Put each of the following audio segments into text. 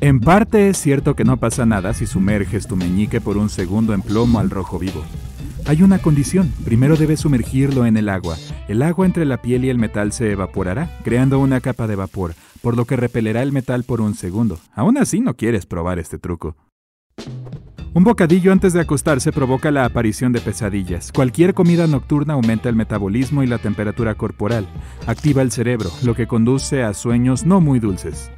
En parte es cierto que no pasa nada si sumerges tu meñique por un segundo en plomo al rojo vivo. Hay una condición, primero debes sumergirlo en el agua. El agua entre la piel y el metal se evaporará, creando una capa de vapor, por lo que repelerá el metal por un segundo. Aún así no quieres probar este truco. Un bocadillo antes de acostarse provoca la aparición de pesadillas. Cualquier comida nocturna aumenta el metabolismo y la temperatura corporal, activa el cerebro, lo que conduce a sueños no muy dulces.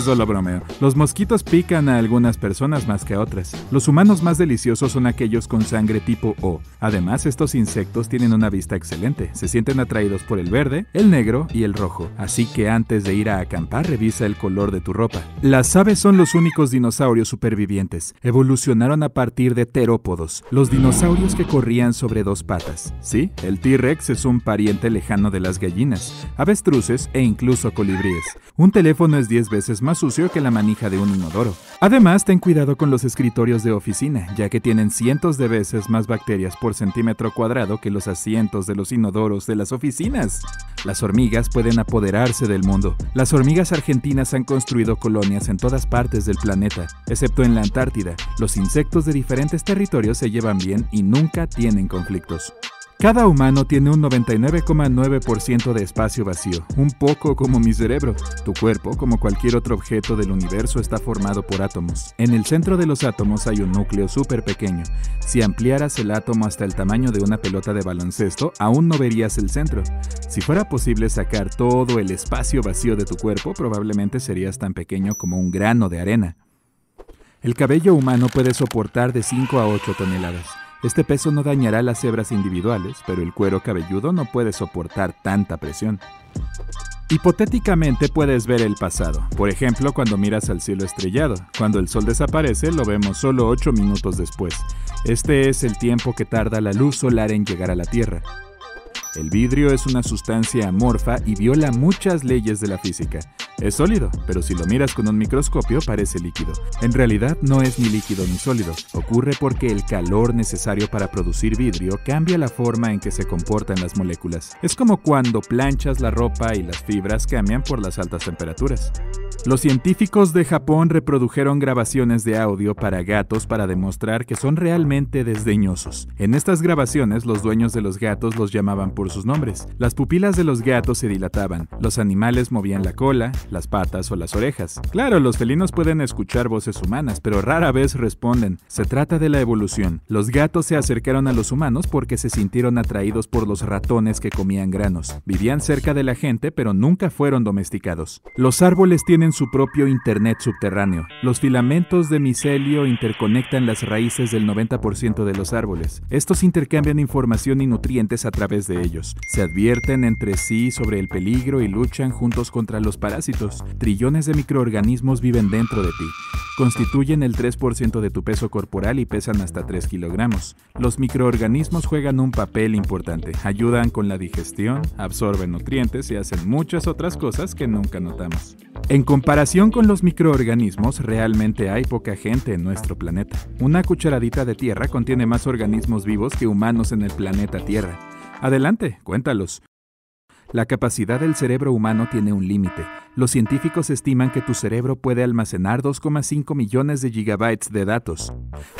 Solo bromeo. Los mosquitos pican a algunas personas más que a otras. Los humanos más deliciosos son aquellos con sangre tipo O. Además, estos insectos tienen una vista excelente. Se sienten atraídos por el verde, el negro y el rojo. Así que antes de ir a acampar, revisa el color de tu ropa. Las aves son los únicos dinosaurios supervivientes. Evolucionaron a partir de terópodos, los dinosaurios que corrían sobre dos patas. Sí, el T-Rex es un pariente lejano de las gallinas, avestruces e incluso colibríes. Un teléfono es 10 veces más sucio que la manija de un inodoro. Además, ten cuidado con los escritorios de oficina, ya que tienen cientos de veces más bacterias por centímetro cuadrado que los asientos de los inodoros de las oficinas. Las hormigas pueden apoderarse del mundo. Las hormigas argentinas han construido colonias en todas partes del planeta, excepto en la Antártida. Los insectos de diferentes territorios se llevan bien y nunca tienen conflictos. Cada humano tiene un 99,9% de espacio vacío, un poco como mi cerebro. Tu cuerpo, como cualquier otro objeto del universo, está formado por átomos. En el centro de los átomos hay un núcleo súper pequeño. Si ampliaras el átomo hasta el tamaño de una pelota de baloncesto, aún no verías el centro. Si fuera posible sacar todo el espacio vacío de tu cuerpo, probablemente serías tan pequeño como un grano de arena. El cabello humano puede soportar de 5 a 8 toneladas. Este peso no dañará las hebras individuales, pero el cuero cabelludo no puede soportar tanta presión. Hipotéticamente puedes ver el pasado, por ejemplo cuando miras al cielo estrellado. Cuando el sol desaparece lo vemos solo 8 minutos después. Este es el tiempo que tarda la luz solar en llegar a la Tierra. El vidrio es una sustancia amorfa y viola muchas leyes de la física. Es sólido, pero si lo miras con un microscopio parece líquido. En realidad no es ni líquido ni sólido. Ocurre porque el calor necesario para producir vidrio cambia la forma en que se comportan las moléculas. Es como cuando planchas la ropa y las fibras cambian por las altas temperaturas. Los científicos de Japón reprodujeron grabaciones de audio para gatos para demostrar que son realmente desdeñosos. En estas grabaciones los dueños de los gatos los llamaban por sus nombres. Las pupilas de los gatos se dilataban, los animales movían la cola, las patas o las orejas. Claro, los felinos pueden escuchar voces humanas, pero rara vez responden. Se trata de la evolución. Los gatos se acercaron a los humanos porque se sintieron atraídos por los ratones que comían granos. Vivían cerca de la gente, pero nunca fueron domesticados. Los árboles tienen su propio Internet subterráneo. Los filamentos de micelio interconectan las raíces del 90% de los árboles. Estos intercambian información y nutrientes a través de ellos. Se advierten entre sí sobre el peligro y luchan juntos contra los parásitos. Trillones de microorganismos viven dentro de ti. Constituyen el 3% de tu peso corporal y pesan hasta 3 kilogramos. Los microorganismos juegan un papel importante. Ayudan con la digestión, absorben nutrientes y hacen muchas otras cosas que nunca notamos. En comparación con los microorganismos, realmente hay poca gente en nuestro planeta. Una cucharadita de tierra contiene más organismos vivos que humanos en el planeta Tierra. Adelante, cuéntalos. La capacidad del cerebro humano tiene un límite. Los científicos estiman que tu cerebro puede almacenar 2,5 millones de gigabytes de datos.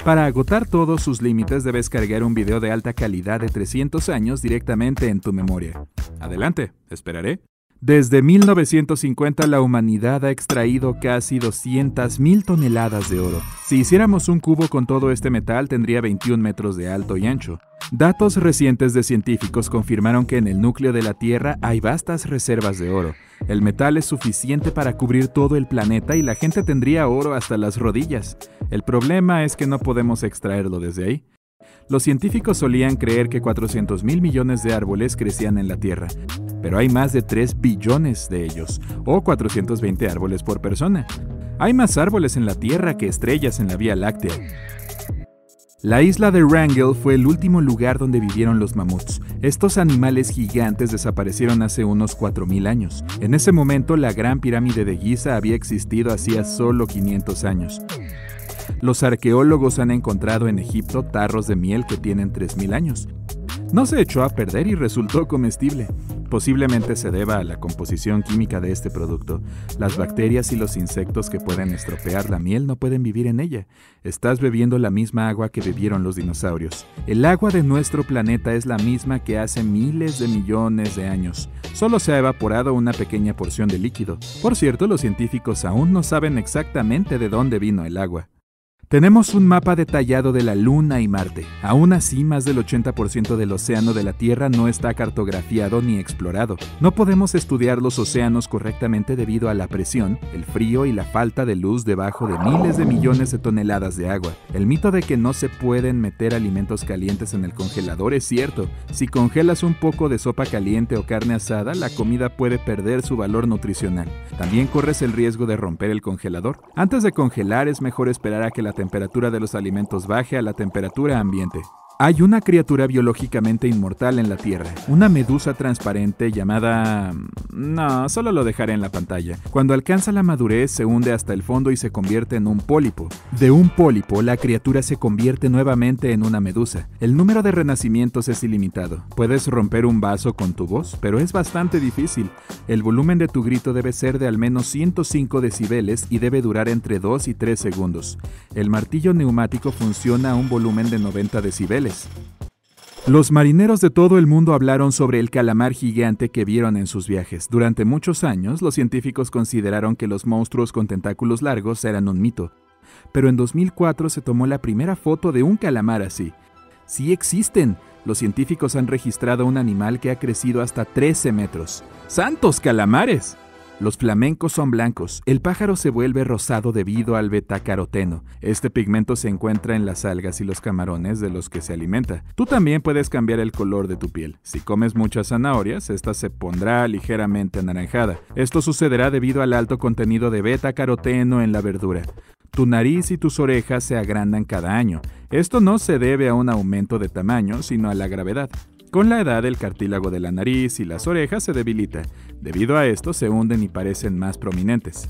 Para agotar todos sus límites debes cargar un video de alta calidad de 300 años directamente en tu memoria. Adelante, esperaré. Desde 1950 la humanidad ha extraído casi 200.000 toneladas de oro. Si hiciéramos un cubo con todo este metal tendría 21 metros de alto y ancho. Datos recientes de científicos confirmaron que en el núcleo de la Tierra hay vastas reservas de oro. El metal es suficiente para cubrir todo el planeta y la gente tendría oro hasta las rodillas. El problema es que no podemos extraerlo desde ahí. Los científicos solían creer que 400 mil millones de árboles crecían en la Tierra, pero hay más de 3 billones de ellos, o 420 árboles por persona. Hay más árboles en la Tierra que estrellas en la Vía Láctea. La isla de Wrangell fue el último lugar donde vivieron los mamuts. Estos animales gigantes desaparecieron hace unos 4.000 años. En ese momento la Gran Pirámide de Giza había existido hacía solo 500 años. Los arqueólogos han encontrado en Egipto tarros de miel que tienen 3.000 años. No se echó a perder y resultó comestible. Posiblemente se deba a la composición química de este producto. Las bacterias y los insectos que pueden estropear la miel no pueden vivir en ella. Estás bebiendo la misma agua que bebieron los dinosaurios. El agua de nuestro planeta es la misma que hace miles de millones de años. Solo se ha evaporado una pequeña porción de líquido. Por cierto, los científicos aún no saben exactamente de dónde vino el agua. Tenemos un mapa detallado de la Luna y Marte. Aún así, más del 80% del océano de la Tierra no está cartografiado ni explorado. No podemos estudiar los océanos correctamente debido a la presión, el frío y la falta de luz debajo de miles de millones de toneladas de agua. El mito de que no se pueden meter alimentos calientes en el congelador es cierto. Si congelas un poco de sopa caliente o carne asada, la comida puede perder su valor nutricional. También corres el riesgo de romper el congelador. Antes de congelar es mejor esperar a que la temperatura de los alimentos baje a la temperatura ambiente. Hay una criatura biológicamente inmortal en la Tierra, una medusa transparente llamada... No, solo lo dejaré en la pantalla. Cuando alcanza la madurez se hunde hasta el fondo y se convierte en un pólipo. De un pólipo, la criatura se convierte nuevamente en una medusa. El número de renacimientos es ilimitado. Puedes romper un vaso con tu voz, pero es bastante difícil. El volumen de tu grito debe ser de al menos 105 decibeles y debe durar entre 2 y 3 segundos. El martillo neumático funciona a un volumen de 90 decibeles los marineros de todo el mundo hablaron sobre el calamar gigante que vieron en sus viajes. Durante muchos años, los científicos consideraron que los monstruos con tentáculos largos eran un mito. Pero en 2004 se tomó la primera foto de un calamar así. Sí existen. Los científicos han registrado un animal que ha crecido hasta 13 metros. ¡Santos calamares! Los flamencos son blancos. El pájaro se vuelve rosado debido al betacaroteno. Este pigmento se encuentra en las algas y los camarones de los que se alimenta. Tú también puedes cambiar el color de tu piel. Si comes muchas zanahorias, esta se pondrá ligeramente anaranjada. Esto sucederá debido al alto contenido de betacaroteno en la verdura. Tu nariz y tus orejas se agrandan cada año. Esto no se debe a un aumento de tamaño, sino a la gravedad. Con la edad el cartílago de la nariz y las orejas se debilita. Debido a esto se hunden y parecen más prominentes.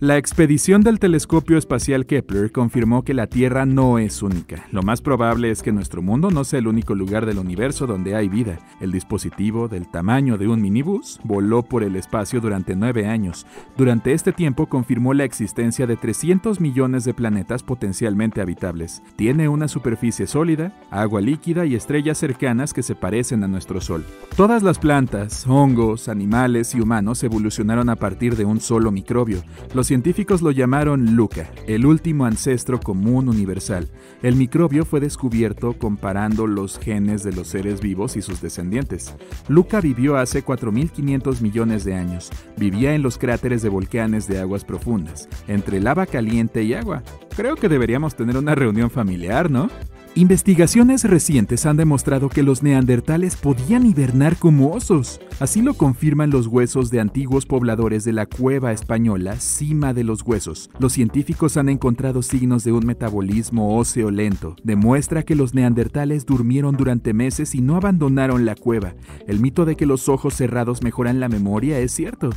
La expedición del telescopio espacial Kepler confirmó que la Tierra no es única. Lo más probable es que nuestro mundo no sea el único lugar del universo donde hay vida. El dispositivo, del tamaño de un minibús, voló por el espacio durante nueve años. Durante este tiempo confirmó la existencia de 300 millones de planetas potencialmente habitables. Tiene una superficie sólida, agua líquida y estrellas cercanas que se parecen a nuestro Sol. Todas las plantas, hongos, animales y humanos evolucionaron a partir de un solo microbio. Los científicos lo llamaron Luca, el último ancestro común universal. El microbio fue descubierto comparando los genes de los seres vivos y sus descendientes. Luca vivió hace 4.500 millones de años. Vivía en los cráteres de volcanes de aguas profundas, entre lava caliente y agua. Creo que deberíamos tener una reunión familiar, ¿no? Investigaciones recientes han demostrado que los neandertales podían hibernar como osos. Así lo confirman los huesos de antiguos pobladores de la cueva española Cima de los Huesos. Los científicos han encontrado signos de un metabolismo óseo lento. Demuestra que los neandertales durmieron durante meses y no abandonaron la cueva. El mito de que los ojos cerrados mejoran la memoria es cierto.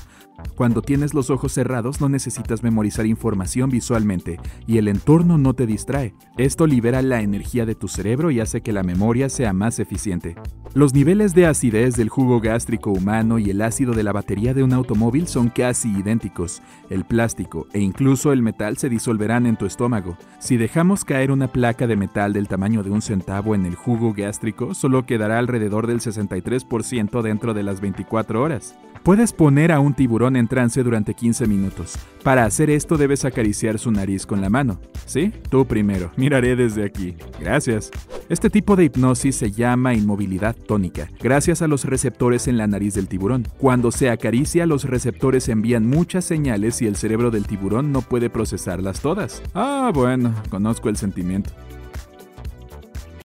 Cuando tienes los ojos cerrados no necesitas memorizar información visualmente y el entorno no te distrae. Esto libera la energía de tu cerebro y hace que la memoria sea más eficiente. Los niveles de acidez del jugo gástrico humano y el ácido de la batería de un automóvil son casi idénticos. El plástico e incluso el metal se disolverán en tu estómago. Si dejamos caer una placa de metal del tamaño de un centavo en el jugo gástrico, solo quedará alrededor del 63% dentro de las 24 horas. Puedes poner a un tiburón en trance durante 15 minutos. Para hacer esto debes acariciar su nariz con la mano. ¿Sí? Tú primero. Miraré desde aquí. Gracias. Este tipo de hipnosis se llama inmovilidad tónica, gracias a los receptores en la nariz del tiburón. Cuando se acaricia, los receptores envían muchas señales y el cerebro del tiburón no puede procesarlas todas. Ah, bueno, conozco el sentimiento.